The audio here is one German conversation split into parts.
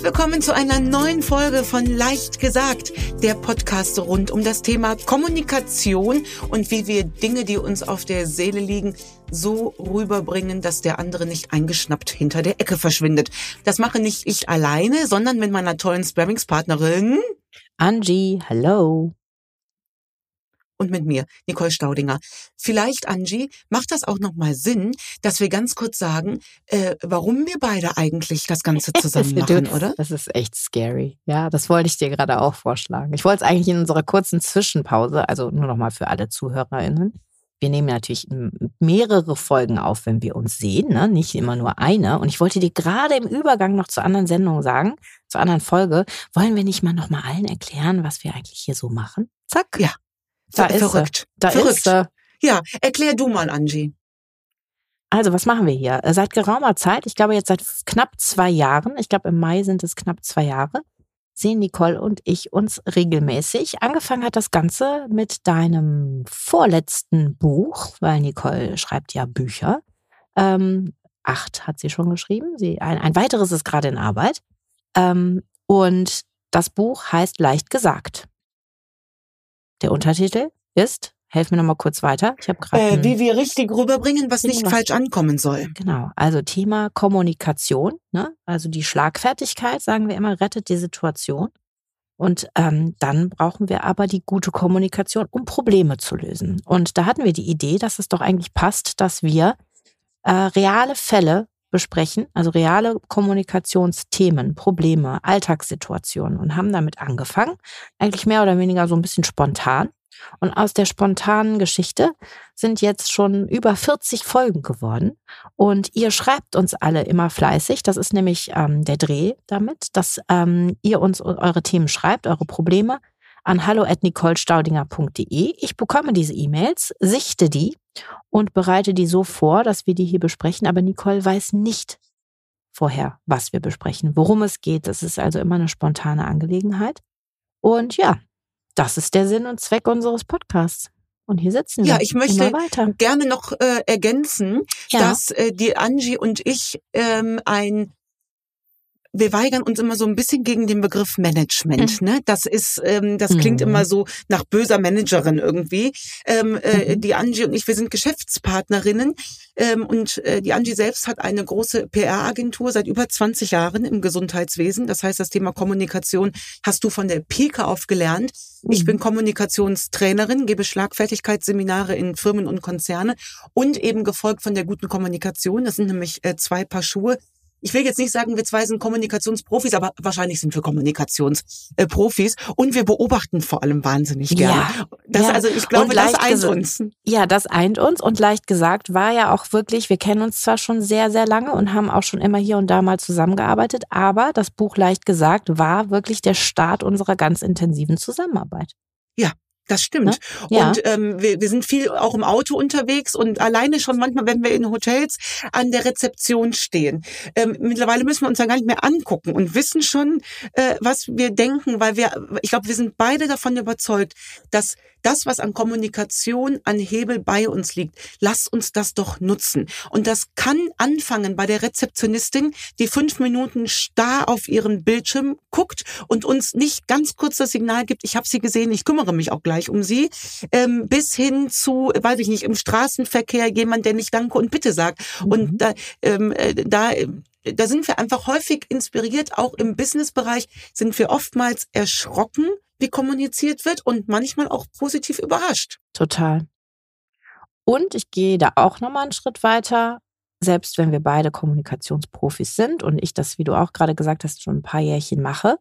Herzlich willkommen zu einer neuen Folge von Leicht gesagt, der Podcast rund um das Thema Kommunikation und wie wir Dinge, die uns auf der Seele liegen, so rüberbringen, dass der andere nicht eingeschnappt hinter der Ecke verschwindet. Das mache nicht ich alleine, sondern mit meiner tollen Sparringspartnerin Angie, hello und mit mir, Nicole Staudinger. Vielleicht, Angie, macht das auch nochmal Sinn, dass wir ganz kurz sagen, äh, warum wir beide eigentlich das Ganze zusammen machen, oder? Das ist echt scary. Ja, das wollte ich dir gerade auch vorschlagen. Ich wollte es eigentlich in unserer kurzen Zwischenpause, also nur nochmal für alle ZuhörerInnen. Wir nehmen natürlich mehrere Folgen auf, wenn wir uns sehen, ne? nicht immer nur eine. Und ich wollte dir gerade im Übergang noch zu anderen Sendungen sagen, zur anderen Folge, wollen wir nicht mal nochmal allen erklären, was wir eigentlich hier so machen? Zack. Ja, da ist verrückt. Sie. Da verrückt. ist sie. Ja, erklär du mal, Angie. Also, was machen wir hier? Äh, seit geraumer Zeit, ich glaube jetzt seit knapp zwei Jahren, ich glaube im Mai sind es knapp zwei Jahre, sehen Nicole und ich uns regelmäßig. Angefangen hat das Ganze mit deinem vorletzten Buch, weil Nicole schreibt ja Bücher. Ähm, acht hat sie schon geschrieben. Sie, ein, ein weiteres ist gerade in Arbeit. Ähm, und das Buch heißt Leicht gesagt. Der Untertitel ist, helf mir nochmal kurz weiter. Ich habe gerade. Äh, wie wir richtig rüberbringen, was nicht was, falsch ankommen soll. Genau. Also Thema Kommunikation, ne? Also die Schlagfertigkeit, sagen wir immer, rettet die Situation. Und ähm, dann brauchen wir aber die gute Kommunikation, um Probleme zu lösen. Und da hatten wir die Idee, dass es doch eigentlich passt, dass wir äh, reale Fälle besprechen, also reale Kommunikationsthemen, Probleme, Alltagssituationen und haben damit angefangen, eigentlich mehr oder weniger so ein bisschen spontan. Und aus der spontanen Geschichte sind jetzt schon über 40 Folgen geworden. Und ihr schreibt uns alle immer fleißig. Das ist nämlich ähm, der Dreh damit, dass ähm, ihr uns eure Themen schreibt, eure Probleme an hallo@nicolestaudinger.de. Ich bekomme diese E-Mails, sichte die und bereite die so vor, dass wir die hier besprechen. Aber Nicole weiß nicht vorher, was wir besprechen, worum es geht. Das ist also immer eine spontane Angelegenheit. Und ja, das ist der Sinn und Zweck unseres Podcasts. Und hier sitzen wir. Ja, ich möchte gerne noch äh, ergänzen, ja. dass äh, die Angie und ich ähm, ein wir weigern uns immer so ein bisschen gegen den Begriff Management. Mhm. Ne? Das ist, ähm, das klingt mhm. immer so nach böser Managerin irgendwie. Ähm, äh, mhm. Die Angie und ich, wir sind Geschäftspartnerinnen ähm, und äh, die Angie selbst hat eine große PR-Agentur seit über 20 Jahren im Gesundheitswesen. Das heißt, das Thema Kommunikation hast du von der Pike auf gelernt. Ich bin mhm. Kommunikationstrainerin, gebe Schlagfertigkeitsseminare in Firmen und Konzerne und eben gefolgt von der guten Kommunikation. Das sind nämlich äh, zwei Paar Schuhe, ich will jetzt nicht sagen, wir zwei sind Kommunikationsprofis, aber wahrscheinlich sind wir Kommunikationsprofis und wir beobachten vor allem wahnsinnig gerne. Ja, das, ja. Also ich glaube, das eint uns. Ja, das eint uns und leicht gesagt war ja auch wirklich, wir kennen uns zwar schon sehr, sehr lange und haben auch schon immer hier und da mal zusammengearbeitet, aber das Buch leicht gesagt war wirklich der Start unserer ganz intensiven Zusammenarbeit. Ja, das stimmt. Ne? Ja. Und ähm, wir, wir sind viel auch im Auto unterwegs und alleine schon manchmal, wenn wir in Hotels an der Rezeption stehen. Ähm, mittlerweile müssen wir uns dann gar nicht mehr angucken und wissen schon, äh, was wir denken, weil wir, ich glaube, wir sind beide davon überzeugt, dass das, was an Kommunikation, an Hebel bei uns liegt, lass uns das doch nutzen. Und das kann anfangen bei der Rezeptionistin, die fünf Minuten starr auf ihren Bildschirm guckt und uns nicht ganz kurz das Signal gibt, ich habe sie gesehen, ich kümmere mich auch gleich um sie, ähm, bis hin zu, weiß ich nicht, im Straßenverkehr jemand, der nicht Danke und Bitte sagt. Mhm. Und da, ähm, äh, da da sind wir einfach häufig inspiriert, auch im Businessbereich sind wir oftmals erschrocken, wie kommuniziert wird und manchmal auch positiv überrascht. Total. Und ich gehe da auch nochmal einen Schritt weiter. Selbst wenn wir beide Kommunikationsprofis sind und ich das, wie du auch gerade gesagt hast, schon ein paar Jährchen mache,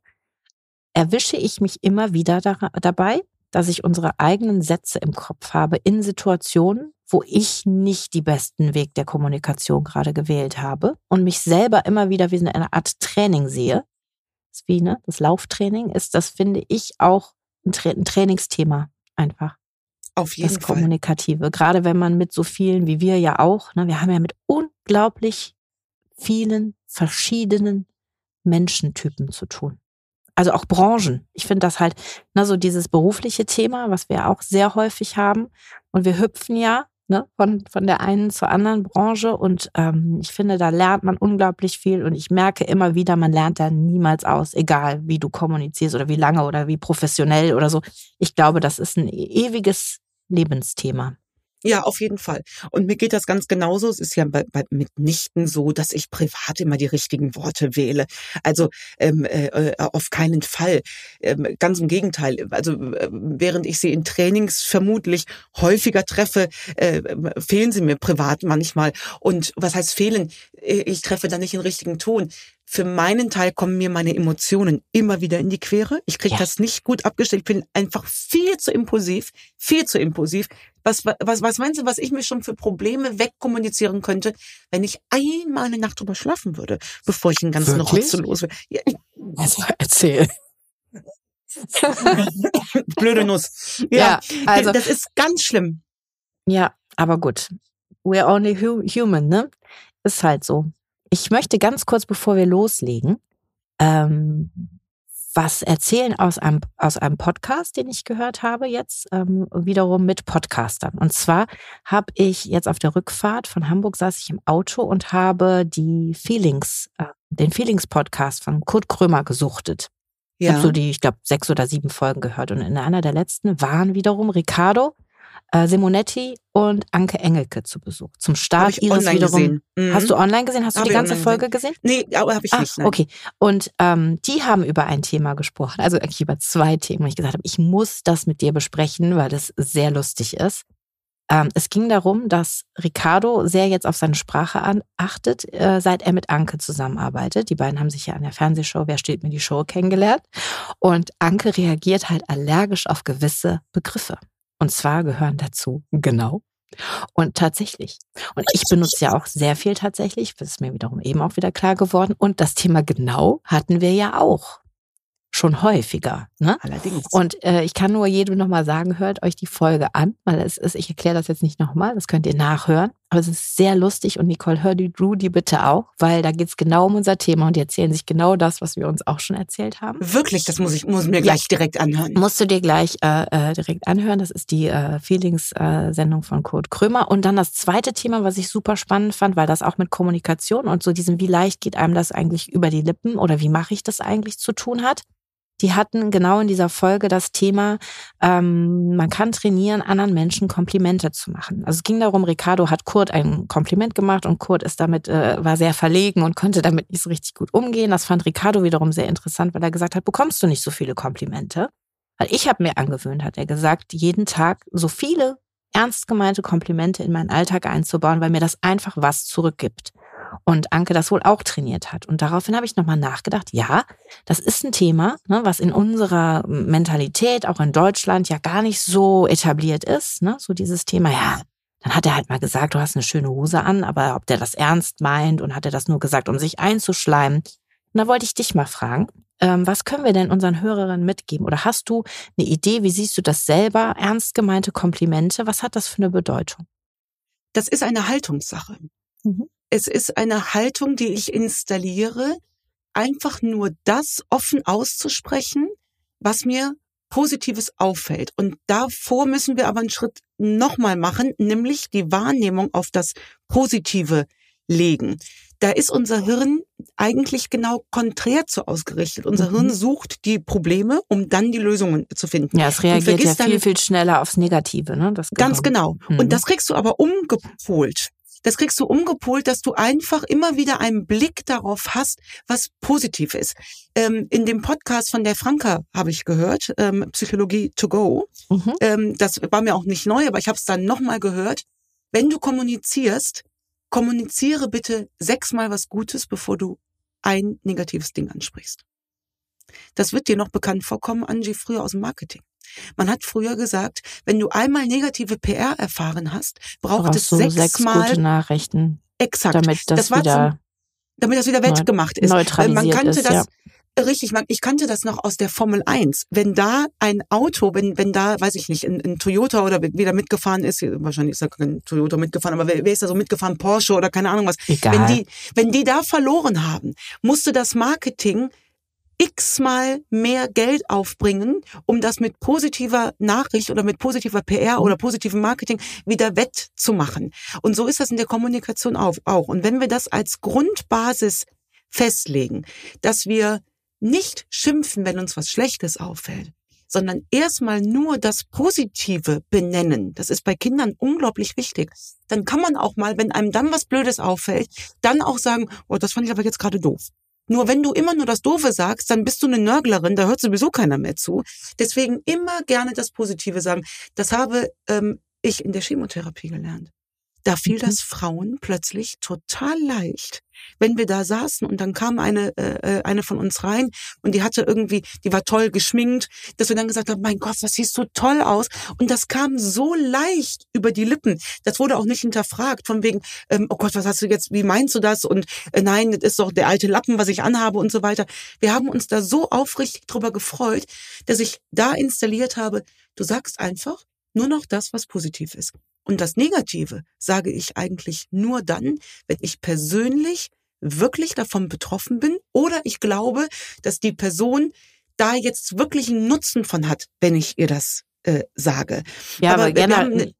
erwische ich mich immer wieder da, dabei, dass ich unsere eigenen Sätze im Kopf habe in Situationen, wo ich nicht die besten Weg der Kommunikation gerade gewählt habe und mich selber immer wieder wie eine Art Training sehe, ist wie ne, das Lauftraining ist, das finde ich auch ein, Tra ein Trainingsthema einfach. Auf jeden das Kommunikative. Fall. Gerade wenn man mit so vielen wie wir ja auch, ne, wir haben ja mit unglaublich vielen verschiedenen Menschentypen zu tun. Also auch Branchen. Ich finde das halt, ne, so dieses berufliche Thema, was wir auch sehr häufig haben. Und wir hüpfen ja ne, von, von der einen zur anderen Branche. Und ähm, ich finde, da lernt man unglaublich viel. Und ich merke immer wieder, man lernt da niemals aus, egal wie du kommunizierst oder wie lange oder wie professionell oder so. Ich glaube, das ist ein ewiges Lebensthema. Ja, auf jeden Fall. Und mir geht das ganz genauso. Es ist ja bei, bei, mitnichten so, dass ich privat immer die richtigen Worte wähle. Also ähm, äh, auf keinen Fall. Ähm, ganz im Gegenteil. Also äh, während ich sie in Trainings vermutlich häufiger treffe, äh, fehlen sie mir privat manchmal. Und was heißt fehlen? Äh, ich treffe da nicht den richtigen Ton. Für meinen Teil kommen mir meine Emotionen immer wieder in die Quere. Ich kriege ja. das nicht gut abgestellt. Ich bin einfach viel zu impulsiv, viel zu impulsiv. Was, was, was meinst du, was ich mir schon für Probleme wegkommunizieren könnte, wenn ich einmal eine Nacht drüber schlafen würde, bevor ich den ganzen Rotz los will? Ja. Also erzähl. Blöde Nuss. Ja, ja, also das ist ganz schlimm. Ja, aber gut. We're only human, ne? Ist halt so. Ich möchte ganz kurz, bevor wir loslegen, ähm, was erzählen aus einem, aus einem Podcast, den ich gehört habe jetzt, ähm, wiederum mit Podcastern. Und zwar habe ich jetzt auf der Rückfahrt von Hamburg saß ich im Auto und habe die Feelings, äh, den Feelings-Podcast von Kurt Krömer gesuchtet. Ja. Ich habe so die, ich glaube, sechs oder sieben Folgen gehört. Und in einer der letzten waren wiederum Ricardo, äh, Simonetti und Anke Engelke zu Besuch. Zum Start ihres wiederum. Mhm. Hast du online gesehen? Hast du die ganze Folge gesehen? gesehen? Nee, aber habe ich Ach, nicht. Nein. Okay. Und ähm, die haben über ein Thema gesprochen, also eigentlich über zwei Themen. Und ich gesagt habe, ich muss das mit dir besprechen, weil das sehr lustig ist. Ähm, es ging darum, dass Ricardo sehr jetzt auf seine Sprache an, achtet, äh, seit er mit Anke zusammenarbeitet. Die beiden haben sich ja an der Fernsehshow Wer steht mir die Show kennengelernt. Und Anke reagiert halt allergisch auf gewisse Begriffe. Und zwar gehören dazu genau und tatsächlich. Und ich benutze ja auch sehr viel tatsächlich, das ist mir wiederum eben auch wieder klar geworden. Und das Thema genau hatten wir ja auch schon häufiger. Ne? Allerdings. Und äh, ich kann nur jedem nochmal sagen, hört euch die Folge an, weil es ist, ich erkläre das jetzt nicht nochmal, das könnt ihr nachhören. Aber es ist sehr lustig und Nicole, hör die Drew die bitte auch, weil da geht es genau um unser Thema und die erzählen sich genau das, was wir uns auch schon erzählt haben. Wirklich, das muss ich muss mir gleich direkt anhören. Musst du dir gleich äh, äh, direkt anhören. Das ist die äh, Feelings-Sendung äh, von Kurt Krömer. Und dann das zweite Thema, was ich super spannend fand, weil das auch mit Kommunikation und so diesem, wie leicht geht einem das eigentlich über die Lippen oder wie mache ich das eigentlich zu tun hat die hatten genau in dieser Folge das Thema, ähm, man kann trainieren, anderen Menschen Komplimente zu machen. Also es ging darum, Ricardo hat Kurt ein Kompliment gemacht und Kurt ist damit, äh, war sehr verlegen und konnte damit nicht so richtig gut umgehen. Das fand Ricardo wiederum sehr interessant, weil er gesagt hat, bekommst du nicht so viele Komplimente? Weil ich habe mir angewöhnt, hat er gesagt, jeden Tag so viele ernst gemeinte Komplimente in meinen Alltag einzubauen, weil mir das einfach was zurückgibt und Anke das wohl auch trainiert hat. Und daraufhin habe ich nochmal nachgedacht, ja, das ist ein Thema, ne, was in unserer Mentalität, auch in Deutschland, ja gar nicht so etabliert ist. Ne? So dieses Thema, ja, dann hat er halt mal gesagt, du hast eine schöne Hose an, aber ob der das ernst meint und hat er das nur gesagt, um sich einzuschleimen. Und da wollte ich dich mal fragen, ähm, was können wir denn unseren Hörerinnen mitgeben? Oder hast du eine Idee, wie siehst du das selber? Ernst gemeinte Komplimente, was hat das für eine Bedeutung? Das ist eine Haltungssache. Mhm. Es ist eine Haltung, die ich installiere, einfach nur das offen auszusprechen, was mir Positives auffällt. Und davor müssen wir aber einen Schritt nochmal machen, nämlich die Wahrnehmung auf das Positive legen. Da ist unser Hirn eigentlich genau konträr zu ausgerichtet. Unser mhm. Hirn sucht die Probleme, um dann die Lösungen zu finden. Ja, es reagiert ja viel, viel schneller aufs Negative. Ne? Das ganz genau. Mhm. Und das kriegst du aber umgepolt das kriegst du umgepolt, dass du einfach immer wieder einen Blick darauf hast, was positiv ist. Ähm, in dem Podcast von der Franka habe ich gehört, ähm, Psychologie to go. Mhm. Ähm, das war mir auch nicht neu, aber ich habe es dann nochmal gehört. Wenn du kommunizierst, kommuniziere bitte sechsmal was Gutes, bevor du ein negatives Ding ansprichst. Das wird dir noch bekannt vorkommen, Angie, früher aus dem Marketing. Man hat früher gesagt, wenn du einmal negative PR erfahren hast, braucht es sechs, sechs Mal gute Nachrichten. Exakt. Damit das, das wieder, zum, damit das wieder wettgemacht ist. Neutralisiert man kannte ist, das, ja. Richtig, ich kannte das noch aus der Formel 1. Wenn da ein Auto, wenn, wenn da, weiß ich nicht, ein, ein Toyota oder wieder mitgefahren ist, wahrscheinlich ist da kein Toyota mitgefahren, aber wer, wer ist da so mitgefahren? Porsche oder keine Ahnung was. Egal. Wenn die, wenn die da verloren haben, musste das Marketing x-mal mehr Geld aufbringen, um das mit positiver Nachricht oder mit positiver PR oder positivem Marketing wieder wettzumachen. Und so ist das in der Kommunikation auch. Und wenn wir das als Grundbasis festlegen, dass wir nicht schimpfen, wenn uns was Schlechtes auffällt, sondern erstmal nur das Positive benennen. Das ist bei Kindern unglaublich wichtig. Dann kann man auch mal, wenn einem dann was Blödes auffällt, dann auch sagen, oh, das fand ich aber jetzt gerade doof. Nur wenn du immer nur das Doofe sagst, dann bist du eine Nörglerin, da hört sowieso keiner mehr zu. Deswegen immer gerne das Positive sagen. Das habe ähm, ich in der Chemotherapie gelernt. Da fiel mhm. das Frauen plötzlich total leicht, wenn wir da saßen und dann kam eine äh, äh, eine von uns rein und die hatte irgendwie, die war toll geschminkt, dass wir dann gesagt haben, mein Gott, das siehst so toll aus und das kam so leicht über die Lippen. Das wurde auch nicht hinterfragt von wegen, ähm, oh Gott, was hast du jetzt, wie meinst du das und äh, nein, das ist doch der alte Lappen, was ich anhabe und so weiter. Wir haben uns da so aufrichtig drüber gefreut, dass ich da installiert habe, du sagst einfach nur noch das, was positiv ist. Und das Negative sage ich eigentlich nur dann, wenn ich persönlich wirklich davon betroffen bin oder ich glaube, dass die Person da jetzt wirklich einen Nutzen von hat, wenn ich ihr das äh, sage. Ja, aber, aber gerne. Haben, ne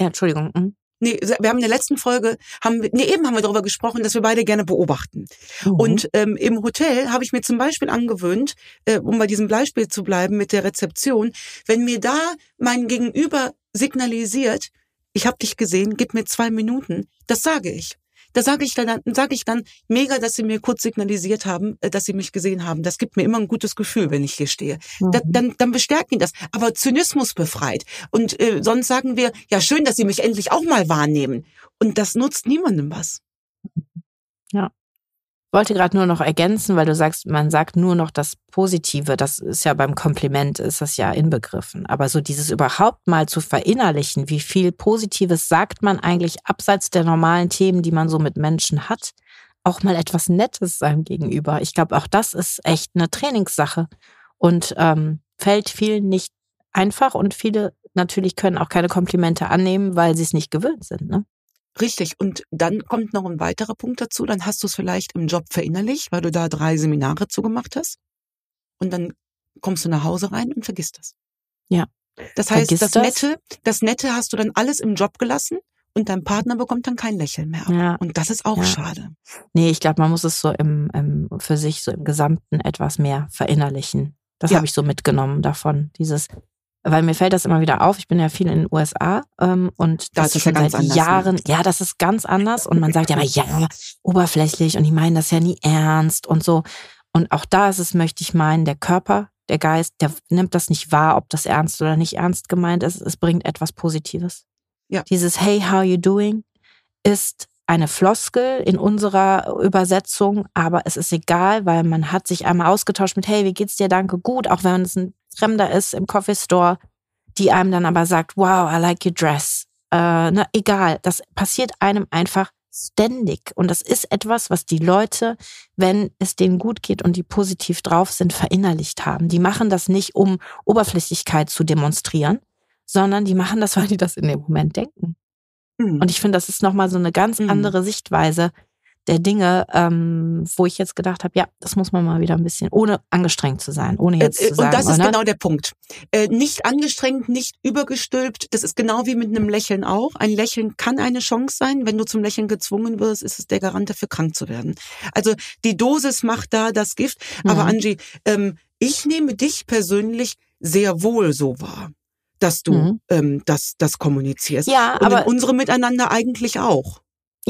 ja, Entschuldigung. Mhm. Nee, wir haben in der letzten Folge, haben nee, eben haben wir darüber gesprochen, dass wir beide gerne beobachten. Mhm. Und ähm, im Hotel habe ich mir zum Beispiel angewöhnt, äh, um bei diesem Beispiel zu bleiben mit der Rezeption, wenn mir da mein Gegenüber signalisiert, ich habe dich gesehen, gib mir zwei Minuten. Das sage ich. Da sage ich dann, sage ich dann mega, dass sie mir kurz signalisiert haben, äh, dass sie mich gesehen haben. Das gibt mir immer ein gutes Gefühl, wenn ich hier stehe. Mhm. Da, dann, dann bestärken die das. Aber Zynismus befreit. Und äh, sonst sagen wir, ja schön, dass sie mich endlich auch mal wahrnehmen. Und das nutzt niemandem was. Ja wollte gerade nur noch ergänzen, weil du sagst, man sagt nur noch das Positive. Das ist ja beim Kompliment ist das ja inbegriffen. Aber so dieses überhaupt mal zu verinnerlichen, wie viel Positives sagt man eigentlich abseits der normalen Themen, die man so mit Menschen hat, auch mal etwas Nettes seinem Gegenüber. Ich glaube, auch das ist echt eine Trainingssache und ähm, fällt vielen nicht einfach und viele natürlich können auch keine Komplimente annehmen, weil sie es nicht gewöhnt sind. Ne? Richtig. Und dann kommt noch ein weiterer Punkt dazu. Dann hast du es vielleicht im Job verinnerlicht, weil du da drei Seminare zugemacht hast. Und dann kommst du nach Hause rein und vergisst das. Ja. Das heißt, das, das Nette, das Nette hast du dann alles im Job gelassen und dein Partner bekommt dann kein Lächeln mehr. Ja. Und das ist auch ja. schade. Nee, ich glaube, man muss es so im, im, für sich so im Gesamten etwas mehr verinnerlichen. Das ja. habe ich so mitgenommen davon. Dieses, weil mir fällt das immer wieder auf. Ich bin ja viel in den USA ähm, und das, das ist schon ja seit ne? Jahren. Ne? Ja, das ist ganz anders und man sagt ja immer ja oberflächlich und die meinen das ja nie ernst und so. Und auch da ist es, möchte ich meinen, der Körper, der Geist, der nimmt das nicht wahr, ob das ernst oder nicht ernst gemeint ist. Es bringt etwas Positives. Ja. Dieses Hey, how you doing ist eine Floskel in unserer Übersetzung, aber es ist egal, weil man hat sich einmal ausgetauscht mit Hey, wie geht's dir? Danke, gut, auch wenn es ein Fremder ist im Coffee Store, die einem dann aber sagt, wow, I like your dress. Äh, ne, egal, das passiert einem einfach ständig. Und das ist etwas, was die Leute, wenn es denen gut geht und die positiv drauf sind, verinnerlicht haben. Die machen das nicht, um Oberflächlichkeit zu demonstrieren, sondern die machen das, weil die das in dem Moment denken. Mhm. Und ich finde, das ist nochmal so eine ganz mhm. andere Sichtweise, der Dinge, ähm, wo ich jetzt gedacht habe, ja, das muss man mal wieder ein bisschen, ohne angestrengt zu sein, ohne jetzt äh, zu sagen. Und das ist oder? genau der Punkt. Äh, nicht angestrengt, nicht übergestülpt. Das ist genau wie mit einem Lächeln auch. Ein Lächeln kann eine Chance sein. Wenn du zum Lächeln gezwungen wirst, ist es der Garant dafür, krank zu werden. Also die Dosis macht da das Gift. Mhm. Aber Angie, ähm, ich nehme dich persönlich sehr wohl so wahr dass du mhm. ähm, das, das kommunizierst. Ja, und aber unsere miteinander eigentlich auch.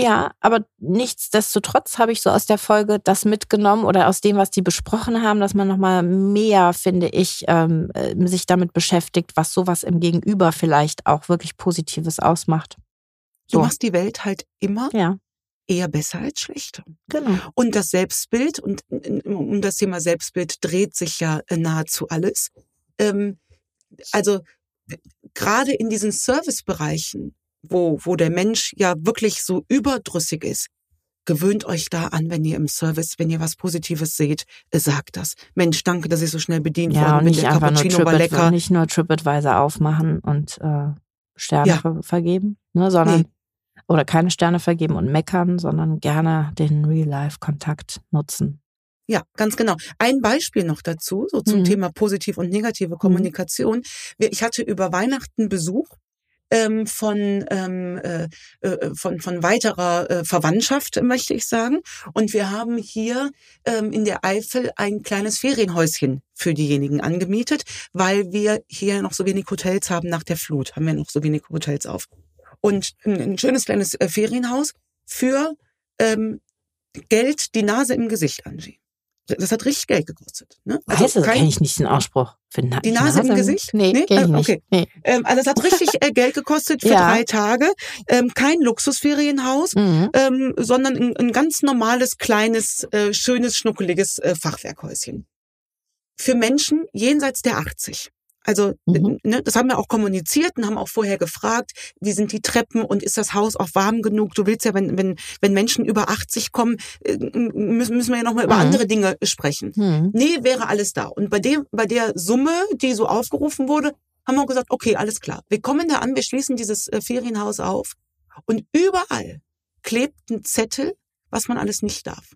Ja, aber nichtsdestotrotz habe ich so aus der Folge das mitgenommen oder aus dem, was die besprochen haben, dass man nochmal mehr, finde ich, ähm, äh, sich damit beschäftigt, was sowas im Gegenüber vielleicht auch wirklich Positives ausmacht. So. Du machst die Welt halt immer ja. eher besser als schlechter. Genau. Und das Selbstbild, und um das Thema Selbstbild dreht sich ja nahezu alles. Ähm, also gerade in diesen Servicebereichen, wo, wo der Mensch ja wirklich so überdrüssig ist, gewöhnt euch da an, wenn ihr im Service, wenn ihr was Positives seht, sagt das. Mensch, danke, dass ich so schnell bedient ja, worden bin. Der Cappuccino war lecker. Nicht nur TripAdvisor aufmachen und äh, Sterne ja. ver vergeben, ne, sondern nee. oder keine Sterne vergeben und meckern, sondern gerne den Real-Life-Kontakt nutzen. Ja, ganz genau. Ein Beispiel noch dazu, so zum mhm. Thema positiv und negative mhm. Kommunikation. Ich hatte über Weihnachten Besuch ähm, von, ähm, äh, äh, von, von weiterer äh, Verwandtschaft, möchte ich sagen. Und wir haben hier ähm, in der Eifel ein kleines Ferienhäuschen für diejenigen angemietet, weil wir hier noch so wenig Hotels haben nach der Flut, haben wir noch so wenig Hotels auf. Und ein, ein schönes kleines äh, Ferienhaus für ähm, Geld die Nase im Gesicht, Angie. Das hat richtig Geld gekostet. Ne? Also heißt das, kenne ich nicht den Ausspruch. Für Na die Nase, Nase, im Gesicht? Nee, nee? Kenn ich ah, okay. Nee. Ähm, also es hat richtig äh, Geld gekostet für ja. drei Tage. Ähm, kein Luxusferienhaus, mhm. ähm, sondern ein, ein, ganz normales, kleines, äh, schönes, schnuckeliges äh, Fachwerkhäuschen. Für Menschen jenseits der 80. Also mhm. ne, das haben wir auch kommuniziert und haben auch vorher gefragt, wie sind die Treppen und ist das Haus auch warm genug? Du willst ja, wenn, wenn, wenn Menschen über 80 kommen, äh, müssen, müssen wir ja nochmal über mhm. andere Dinge sprechen. Mhm. Nee, wäre alles da. Und bei dem, bei der Summe, die so aufgerufen wurde, haben wir gesagt, okay, alles klar. Wir kommen da an, wir schließen dieses äh, Ferienhaus auf und überall klebt ein Zettel, was man alles nicht darf.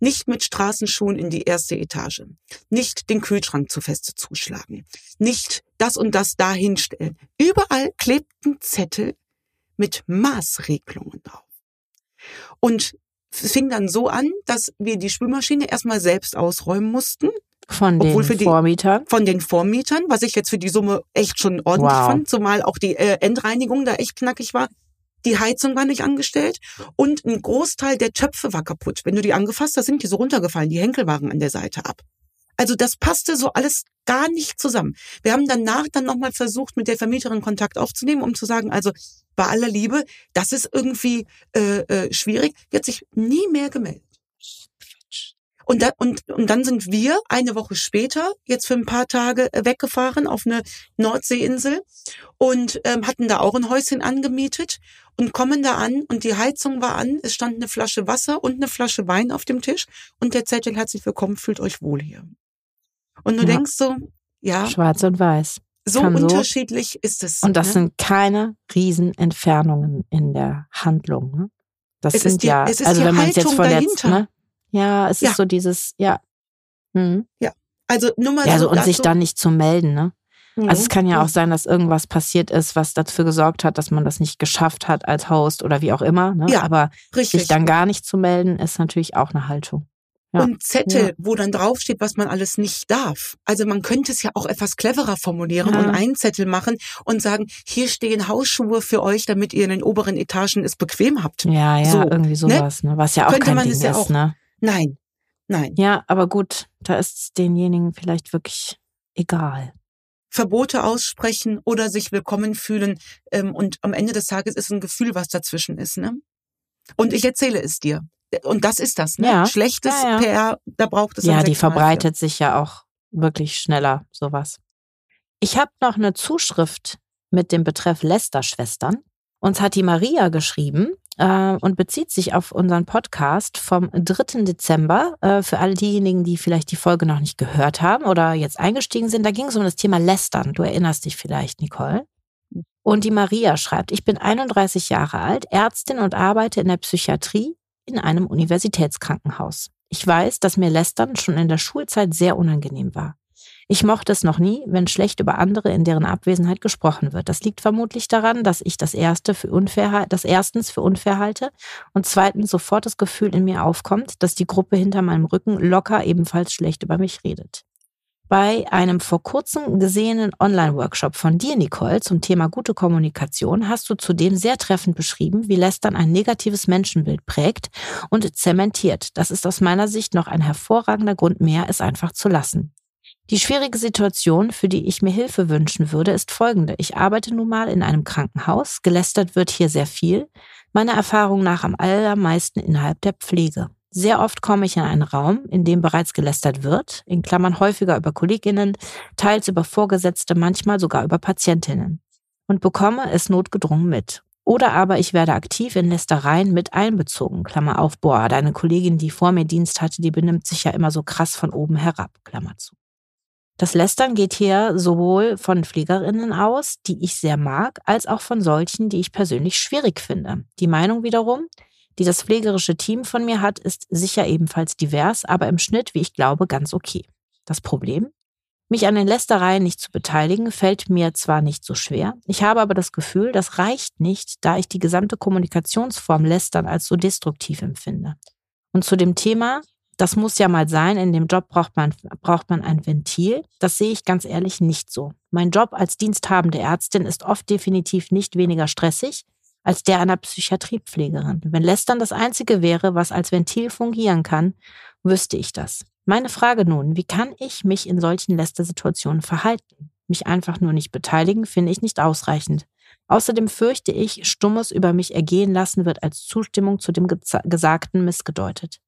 Nicht mit Straßenschuhen in die erste Etage. Nicht den Kühlschrank zu feste zuschlagen. Nicht das und das dahinstellen. Überall klebten Zettel mit Maßregelungen drauf. Und es fing dann so an, dass wir die Spülmaschine erstmal selbst ausräumen mussten. Von den die, Vormietern? Von den Vormietern, was ich jetzt für die Summe echt schon ordentlich wow. fand, zumal auch die äh, Endreinigung da echt knackig war. Die Heizung war nicht angestellt und ein Großteil der Töpfe war kaputt. Wenn du die angefasst hast, sind die so runtergefallen. Die Henkel waren an der Seite ab. Also das passte so alles gar nicht zusammen. Wir haben danach dann nochmal versucht, mit der Vermieterin Kontakt aufzunehmen, um zu sagen, also bei aller Liebe, das ist irgendwie äh, äh, schwierig. Die hat sich nie mehr gemeldet. Und, da, und, und dann sind wir eine Woche später, jetzt für ein paar Tage, äh, weggefahren auf eine Nordseeinsel und ähm, hatten da auch ein Häuschen angemietet und kommen da an und die Heizung war an, es stand eine Flasche Wasser und eine Flasche Wein auf dem Tisch und der Zettel herzlich willkommen, fühlt euch wohl hier. Und du ja. denkst so, ja. Schwarz und weiß. So unterschiedlich so, ist es. Und das ne? sind keine Riesenentfernungen in der Handlung. Ne? Das es sind die, ja, also wenn man es jetzt verletzt, ne? Ja, es ja. ist so dieses, ja. Hm. Ja. Also nur mal ja, so. und dazu. sich dann nicht zu melden, ne? Mhm. Also es kann ja auch sein, dass irgendwas passiert ist, was dafür gesorgt hat, dass man das nicht geschafft hat als Host oder wie auch immer. Ne? Ja, Aber richtig. sich dann gar nicht zu melden, ist natürlich auch eine Haltung. Ja. Und Zettel, ja. wo dann draufsteht, was man alles nicht darf. Also man könnte es ja auch etwas cleverer formulieren ja. und einen Zettel machen und sagen, hier stehen Hausschuhe für euch, damit ihr in den oberen Etagen es bequem habt. Ja, ja, so, irgendwie ne? sowas, ne? was ja auch könnte kein man Ding es ja ist, auch, ne? Nein, nein. Ja, aber gut, da ist es denjenigen vielleicht wirklich egal. Verbote aussprechen oder sich willkommen fühlen. Ähm, und am Ende des Tages ist ein Gefühl, was dazwischen ist. Ne? Und ich erzähle es dir. Und das ist das. Ne? Ja. Schlechtes ja, ja. PR, da braucht es. Ja, die verbreitet für. sich ja auch wirklich schneller, sowas. Ich habe noch eine Zuschrift mit dem Betreff Lester-Schwestern. Uns hat die Maria geschrieben äh, und bezieht sich auf unseren Podcast vom 3. Dezember. Äh, für alle diejenigen, die vielleicht die Folge noch nicht gehört haben oder jetzt eingestiegen sind, da ging es um das Thema Lästern. Du erinnerst dich vielleicht, Nicole. Und die Maria schreibt, ich bin 31 Jahre alt, Ärztin und arbeite in der Psychiatrie in einem Universitätskrankenhaus. Ich weiß, dass mir Lästern schon in der Schulzeit sehr unangenehm war. Ich mochte es noch nie, wenn schlecht über andere in deren Abwesenheit gesprochen wird. Das liegt vermutlich daran, dass ich das erste für unfair, das erstens für unfair halte und zweitens sofort das Gefühl in mir aufkommt, dass die Gruppe hinter meinem Rücken locker ebenfalls schlecht über mich redet. Bei einem vor kurzem gesehenen Online-Workshop von dir, Nicole, zum Thema gute Kommunikation hast du zudem sehr treffend beschrieben, wie Lästern ein negatives Menschenbild prägt und zementiert. Das ist aus meiner Sicht noch ein hervorragender Grund mehr, es einfach zu lassen. Die schwierige Situation, für die ich mir Hilfe wünschen würde, ist folgende. Ich arbeite nun mal in einem Krankenhaus. Gelästert wird hier sehr viel. Meiner Erfahrung nach am allermeisten innerhalb der Pflege. Sehr oft komme ich in einen Raum, in dem bereits gelästert wird, in Klammern häufiger über Kolleginnen, teils über Vorgesetzte, manchmal sogar über Patientinnen. Und bekomme es notgedrungen mit. Oder aber ich werde aktiv in Lästereien mit einbezogen. Klammer auf, boah, deine Kollegin, die vor mir Dienst hatte, die benimmt sich ja immer so krass von oben herab. Klammer zu. Das Lästern geht hier sowohl von Pflegerinnen aus, die ich sehr mag, als auch von solchen, die ich persönlich schwierig finde. Die Meinung wiederum, die das pflegerische Team von mir hat, ist sicher ebenfalls divers, aber im Schnitt, wie ich glaube, ganz okay. Das Problem? Mich an den Lästereien nicht zu beteiligen, fällt mir zwar nicht so schwer, ich habe aber das Gefühl, das reicht nicht, da ich die gesamte Kommunikationsform Lästern als so destruktiv empfinde. Und zu dem Thema, das muss ja mal sein, in dem Job braucht man, braucht man ein Ventil, das sehe ich ganz ehrlich nicht so. Mein Job als diensthabende Ärztin ist oft definitiv nicht weniger stressig als der einer Psychiatriepflegerin. Wenn Lästern das Einzige wäre, was als Ventil fungieren kann, wüsste ich das. Meine Frage nun, wie kann ich mich in solchen Lästersituationen verhalten? Mich einfach nur nicht beteiligen, finde ich nicht ausreichend. Außerdem fürchte ich, Stummes über mich ergehen lassen wird als Zustimmung zu dem Gesagten missgedeutet.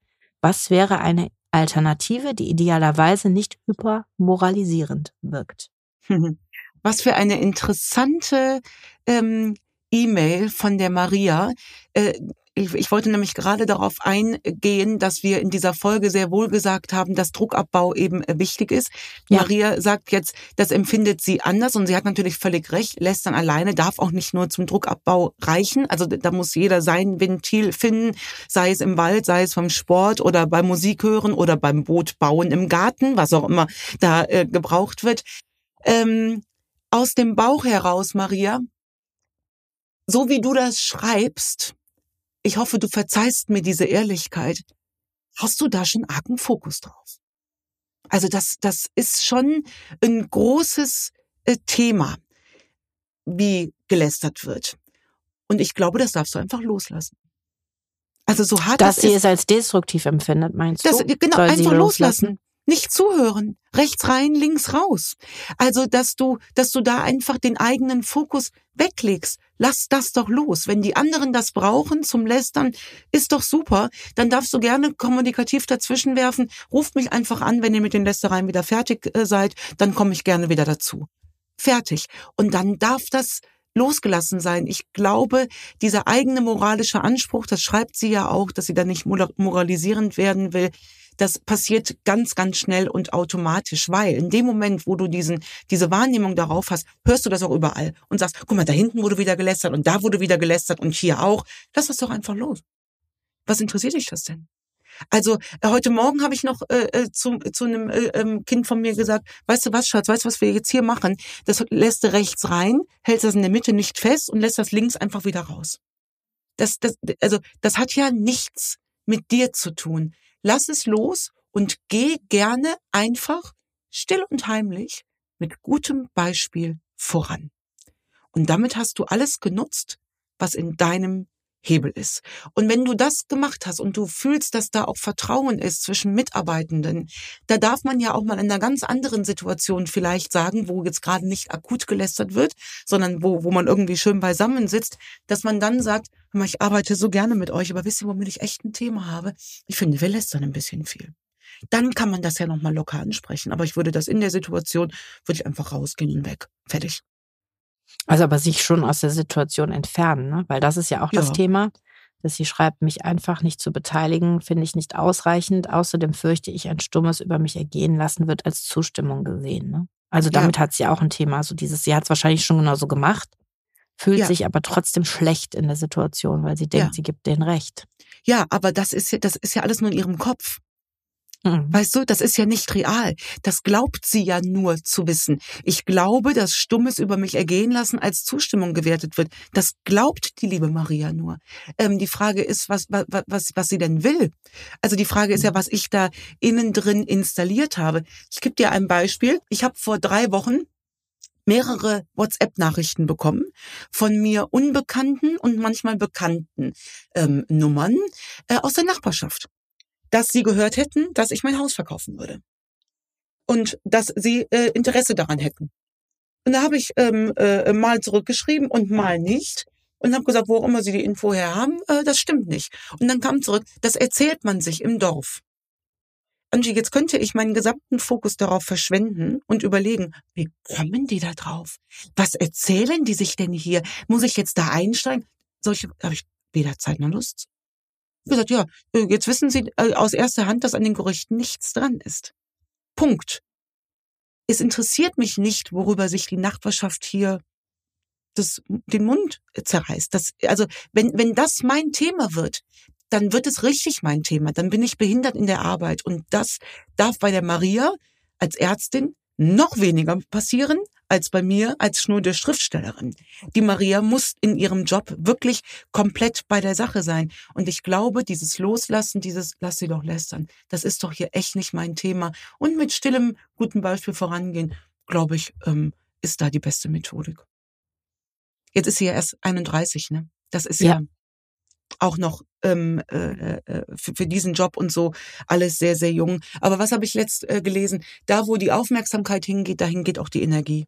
Was wäre eine Alternative, die idealerweise nicht hypermoralisierend wirkt? Was für eine interessante ähm, E-Mail von der Maria. Äh, ich, ich wollte nämlich gerade darauf eingehen, dass wir in dieser Folge sehr wohl gesagt haben, dass Druckabbau eben äh, wichtig ist. Ja. Maria sagt jetzt, das empfindet sie anders und sie hat natürlich völlig recht. Lästern alleine darf auch nicht nur zum Druckabbau reichen. Also da muss jeder sein Ventil finden, sei es im Wald, sei es vom Sport oder beim Musik hören oder beim Boot bauen im Garten, was auch immer da äh, gebraucht wird. Ähm, aus dem Bauch heraus, Maria, so wie du das schreibst, ich hoffe, du verzeihst mir diese Ehrlichkeit. Hast du da schon argen Fokus drauf? Also das, das ist schon ein großes äh, Thema, wie gelästert wird. Und ich glaube, das darfst du einfach loslassen. Also so hart Dass das sie ist, es als destruktiv empfindet, meinst das, du? Genau, Soll einfach loslassen. Nicht zuhören. Rechts rein, links raus. Also, dass du, dass du da einfach den eigenen Fokus weglegst. Lass das doch los. Wenn die anderen das brauchen zum Lästern, ist doch super. Dann darfst du gerne kommunikativ dazwischen werfen. Ruft mich einfach an, wenn ihr mit den Lästereien wieder fertig äh, seid. Dann komme ich gerne wieder dazu. Fertig. Und dann darf das losgelassen sein. Ich glaube, dieser eigene moralische Anspruch, das schreibt sie ja auch, dass sie da nicht moralisierend werden will, das passiert ganz, ganz schnell und automatisch, weil in dem Moment, wo du diesen, diese Wahrnehmung darauf hast, hörst du das auch überall und sagst, guck mal, da hinten wurde wieder gelästert und da wurde wieder gelästert und hier auch. Lass das doch einfach los. Was interessiert dich das denn? Also äh, heute Morgen habe ich noch äh, äh zu, zu einem äh, ähm, Kind von mir gesagt, weißt du was, Schatz, weißt du, was wir jetzt hier machen? Das lässt du rechts rein, hältst das in der Mitte nicht fest und lässt das links einfach wieder raus. Das, das, also das hat ja nichts mit dir zu tun. Lass es los und geh gerne einfach still und heimlich mit gutem Beispiel voran. Und damit hast du alles genutzt, was in deinem Hebel ist. Und wenn du das gemacht hast und du fühlst, dass da auch Vertrauen ist zwischen Mitarbeitenden, da darf man ja auch mal in einer ganz anderen Situation vielleicht sagen, wo jetzt gerade nicht akut gelästert wird, sondern wo, wo man irgendwie schön beisammen sitzt, dass man dann sagt, ich arbeite so gerne mit euch, aber wisst ihr, womit ich echt ein Thema habe? Ich finde, wir lästern ein bisschen viel. Dann kann man das ja nochmal locker ansprechen. Aber ich würde das in der Situation, würde ich einfach rausgehen und weg. Fertig. Also aber sich schon aus der Situation entfernen, ne? weil das ist ja auch ja. das Thema, dass sie schreibt, mich einfach nicht zu beteiligen, finde ich nicht ausreichend. Außerdem fürchte ich, ein Stummes über mich ergehen lassen wird als Zustimmung gesehen. Ne? Also damit ja. hat sie auch ein Thema. So dieses, sie hat es wahrscheinlich schon genauso gemacht, fühlt ja. sich aber trotzdem schlecht in der Situation, weil sie denkt, sie gibt denen recht. Ja, aber das ist ja, das ist ja alles nur in ihrem Kopf. Mhm. Weißt du, das ist ja nicht real. Das glaubt sie ja nur zu wissen. Ich glaube, dass Stummes über mich ergehen lassen als Zustimmung gewertet wird. Das glaubt die liebe Maria nur. Ähm, die Frage ist, was, was, was, was sie denn will. Also die Frage ist ja, was ich da innen drin installiert habe. Ich gebe dir ein Beispiel. Ich habe vor drei Wochen mehrere WhatsApp-Nachrichten bekommen von mir unbekannten und manchmal bekannten ähm, Nummern äh, aus der Nachbarschaft dass sie gehört hätten, dass ich mein Haus verkaufen würde. Und dass sie äh, Interesse daran hätten. Und da habe ich ähm, äh, mal zurückgeschrieben und mal nicht. Und habe gesagt, wo auch immer sie die Info her haben, äh, das stimmt nicht. Und dann kam zurück, das erzählt man sich im Dorf. Angie, jetzt könnte ich meinen gesamten Fokus darauf verschwenden und überlegen, wie kommen die da drauf? Was erzählen die sich denn hier? Muss ich jetzt da einsteigen? Solche habe ich weder Zeit noch Lust gesagt, ja, äh, jetzt wissen Sie äh, aus erster Hand, dass an den Gerüchten nichts dran ist. Punkt. Es interessiert mich nicht, worüber sich die Nachbarschaft hier das, den Mund zerreißt. Das, also, wenn, wenn das mein Thema wird, dann wird es richtig mein Thema. Dann bin ich behindert in der Arbeit. Und das darf bei der Maria als Ärztin noch weniger passieren als bei mir als schnurde Schriftstellerin. Die Maria muss in ihrem Job wirklich komplett bei der Sache sein. Und ich glaube, dieses Loslassen, dieses Lass sie doch lästern, das ist doch hier echt nicht mein Thema. Und mit stillem, guten Beispiel vorangehen, glaube ich, ähm, ist da die beste Methodik. Jetzt ist sie ja erst 31, ne? Das ist ja, ja auch noch ähm, äh, äh, für, für diesen Job und so alles sehr, sehr jung. Aber was habe ich letzt äh, gelesen? Da, wo die Aufmerksamkeit hingeht, dahin geht auch die Energie.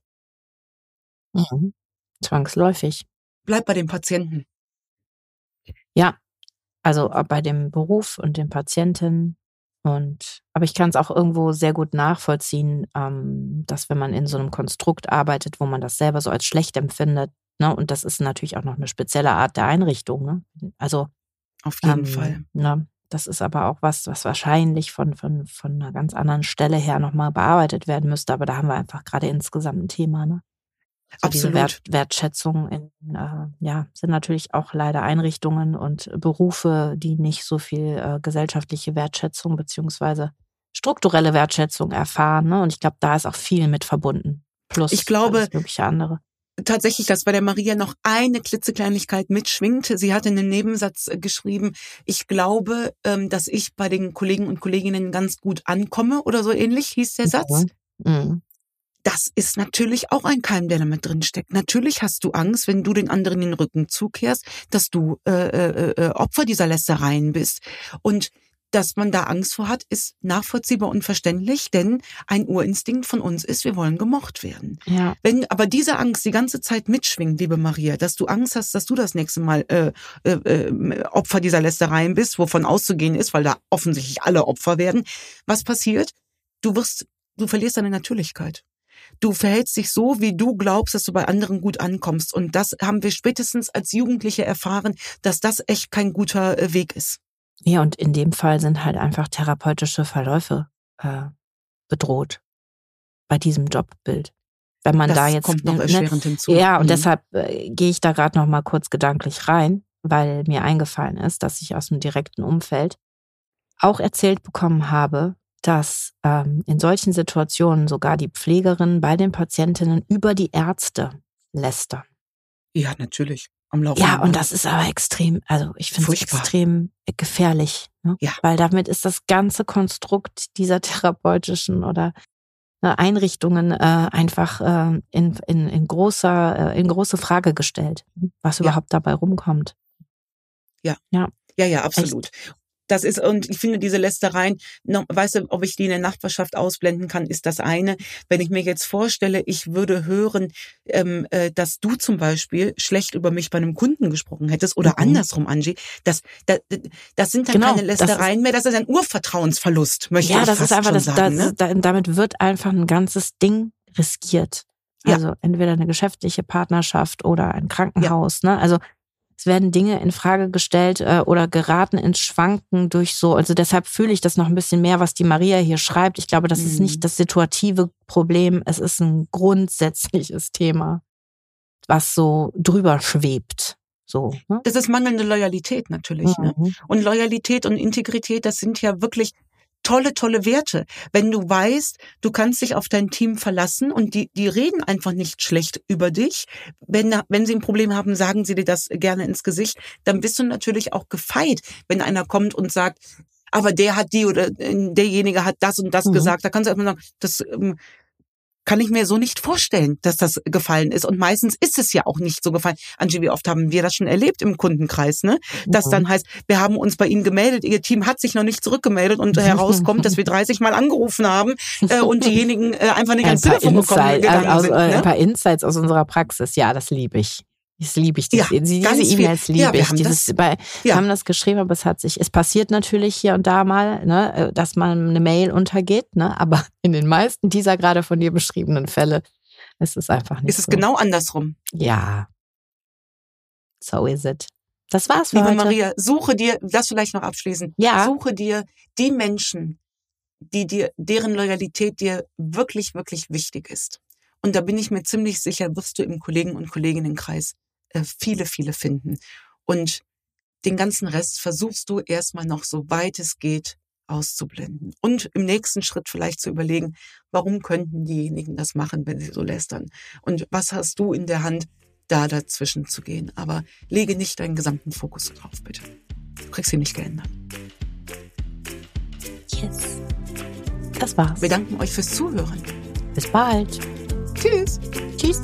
Mhm. Zwangsläufig. Bleib bei dem Patienten. Ja, also äh, bei dem Beruf und den Patienten. Und aber ich kann es auch irgendwo sehr gut nachvollziehen, ähm, dass wenn man in so einem Konstrukt arbeitet, wo man das selber so als schlecht empfindet, Ne? Und das ist natürlich auch noch eine spezielle Art der Einrichtung. Ne? Also auf jeden ähm, Fall. Ne? Das ist aber auch was, was wahrscheinlich von, von, von einer ganz anderen Stelle her nochmal bearbeitet werden müsste. Aber da haben wir einfach gerade insgesamt ein Thema. Ne? So Absolut. Wert, Wertschätzung in, äh, ja, sind natürlich auch leider Einrichtungen und Berufe, die nicht so viel äh, gesellschaftliche Wertschätzung beziehungsweise strukturelle Wertschätzung erfahren. Ne? Und ich glaube, da ist auch viel mit verbunden. Plus ich glaube, mögliche andere tatsächlich, dass bei der Maria noch eine klitzekleinigkeit mitschwingt. Sie hatte einen Nebensatz äh, geschrieben, ich glaube, ähm, dass ich bei den Kollegen und Kolleginnen ganz gut ankomme oder so ähnlich hieß der Satz. Mhm. Das ist natürlich auch ein Keim, der da mit drin steckt. Natürlich hast du Angst, wenn du den anderen den Rücken zukehrst, dass du äh, äh, äh Opfer dieser Lästereien bist. Und dass man da Angst vor hat, ist nachvollziehbar und verständlich, denn ein Urinstinkt von uns ist, wir wollen gemocht werden. Ja. Wenn aber diese Angst die ganze Zeit mitschwingt, liebe Maria, dass du Angst hast, dass du das nächste Mal äh, äh, äh, Opfer dieser Lästereien bist, wovon auszugehen ist, weil da offensichtlich alle Opfer werden, was passiert? Du wirst, du verlierst deine Natürlichkeit. Du verhältst dich so, wie du glaubst, dass du bei anderen gut ankommst. Und das haben wir spätestens als Jugendliche erfahren, dass das echt kein guter äh, Weg ist. Ja, und in dem Fall sind halt einfach therapeutische Verläufe äh, bedroht bei diesem Jobbild. Wenn man das da jetzt kommt noch ne, erschwerend hinzu. Ja, und mhm. deshalb äh, gehe ich da gerade noch mal kurz gedanklich rein, weil mir eingefallen ist, dass ich aus dem direkten Umfeld auch erzählt bekommen habe, dass ähm, in solchen Situationen sogar die Pflegerinnen bei den Patientinnen über die Ärzte lästern. Ja, natürlich am Laufen. Ja, und das ist aber extrem, also ich finde es extrem gefährlich. Ne? Ja. Weil damit ist das ganze Konstrukt dieser therapeutischen oder ne, Einrichtungen äh, einfach äh, in, in, in, großer, äh, in große Frage gestellt, was ja. überhaupt dabei rumkommt. Ja. Ja. Ja, ja, absolut. Echt? Das ist, und ich finde diese Lästereien, noch, weißt du, ob ich die in der Nachbarschaft ausblenden kann, ist das eine. Wenn ich mir jetzt vorstelle, ich würde hören, ähm, äh, dass du zum Beispiel schlecht über mich bei einem Kunden gesprochen hättest oder mhm. andersrum, Angie, das, das, das sind dann genau, keine Lästereien das mehr, das ist ein Urvertrauensverlust, möchte ja, ich das fast ist einfach, das, sagen. Das, ne? damit wird einfach ein ganzes Ding riskiert. Also ja. entweder eine geschäftliche Partnerschaft oder ein Krankenhaus. Ja. Ne? Also es werden Dinge in Frage gestellt äh, oder geraten ins Schwanken durch so. Also deshalb fühle ich das noch ein bisschen mehr, was die Maria hier schreibt. Ich glaube, das mhm. ist nicht mhm. das situative Problem. Es ist ein grundsätzliches Thema, was so drüber schwebt. So, ne? Das ist mangelnde Loyalität natürlich. Ne? Mhm. Ne? Und Loyalität und Integrität, das sind ja wirklich tolle, tolle Werte. Wenn du weißt, du kannst dich auf dein Team verlassen und die, die reden einfach nicht schlecht über dich. Wenn, wenn sie ein Problem haben, sagen sie dir das gerne ins Gesicht. Dann bist du natürlich auch gefeit, wenn einer kommt und sagt, aber der hat die oder äh, derjenige hat das und das mhm. gesagt. Da kannst du einfach sagen, das ähm, kann ich mir so nicht vorstellen, dass das gefallen ist. Und meistens ist es ja auch nicht so gefallen. Angie, wie oft haben wir das schon erlebt im Kundenkreis, ne? Das mhm. dann heißt, wir haben uns bei Ihnen gemeldet, Ihr Team hat sich noch nicht zurückgemeldet und herauskommt, dass wir 30 Mal angerufen haben äh, und diejenigen äh, einfach nicht ans Telefon bekommen gegangen aus, sind. Äh, ne? Ein paar Insights aus unserer Praxis, ja, das liebe ich. Das liebe ich. Diese, ja, diese E-Mails liebe ja, ich. Dieses, das, bei, ja. Wir haben das geschrieben, aber es hat sich, es passiert natürlich hier und da mal, ne, äh, dass man eine Mail untergeht, ne, aber in den meisten dieser gerade von dir beschriebenen Fälle ist es einfach nicht Ist es so. genau andersrum? Ja. So is it. Das war's für Liebe heute. Maria, suche dir, das vielleicht noch abschließen. Ja. Suche dir die Menschen, die dir, deren Loyalität dir wirklich, wirklich wichtig ist. Und da bin ich mir ziemlich sicher, wirst du im Kollegen- und Kolleginnenkreis viele, viele finden. Und den ganzen Rest versuchst du erstmal noch so weit es geht auszublenden. Und im nächsten Schritt vielleicht zu überlegen, warum könnten diejenigen das machen, wenn sie so lästern? Und was hast du in der Hand, da dazwischen zu gehen? Aber lege nicht deinen gesamten Fokus drauf, bitte. Du kriegst ihn nicht geändert. Yes. Das war's. Wir danken euch fürs Zuhören. Bis bald. Tschüss. Tschüss.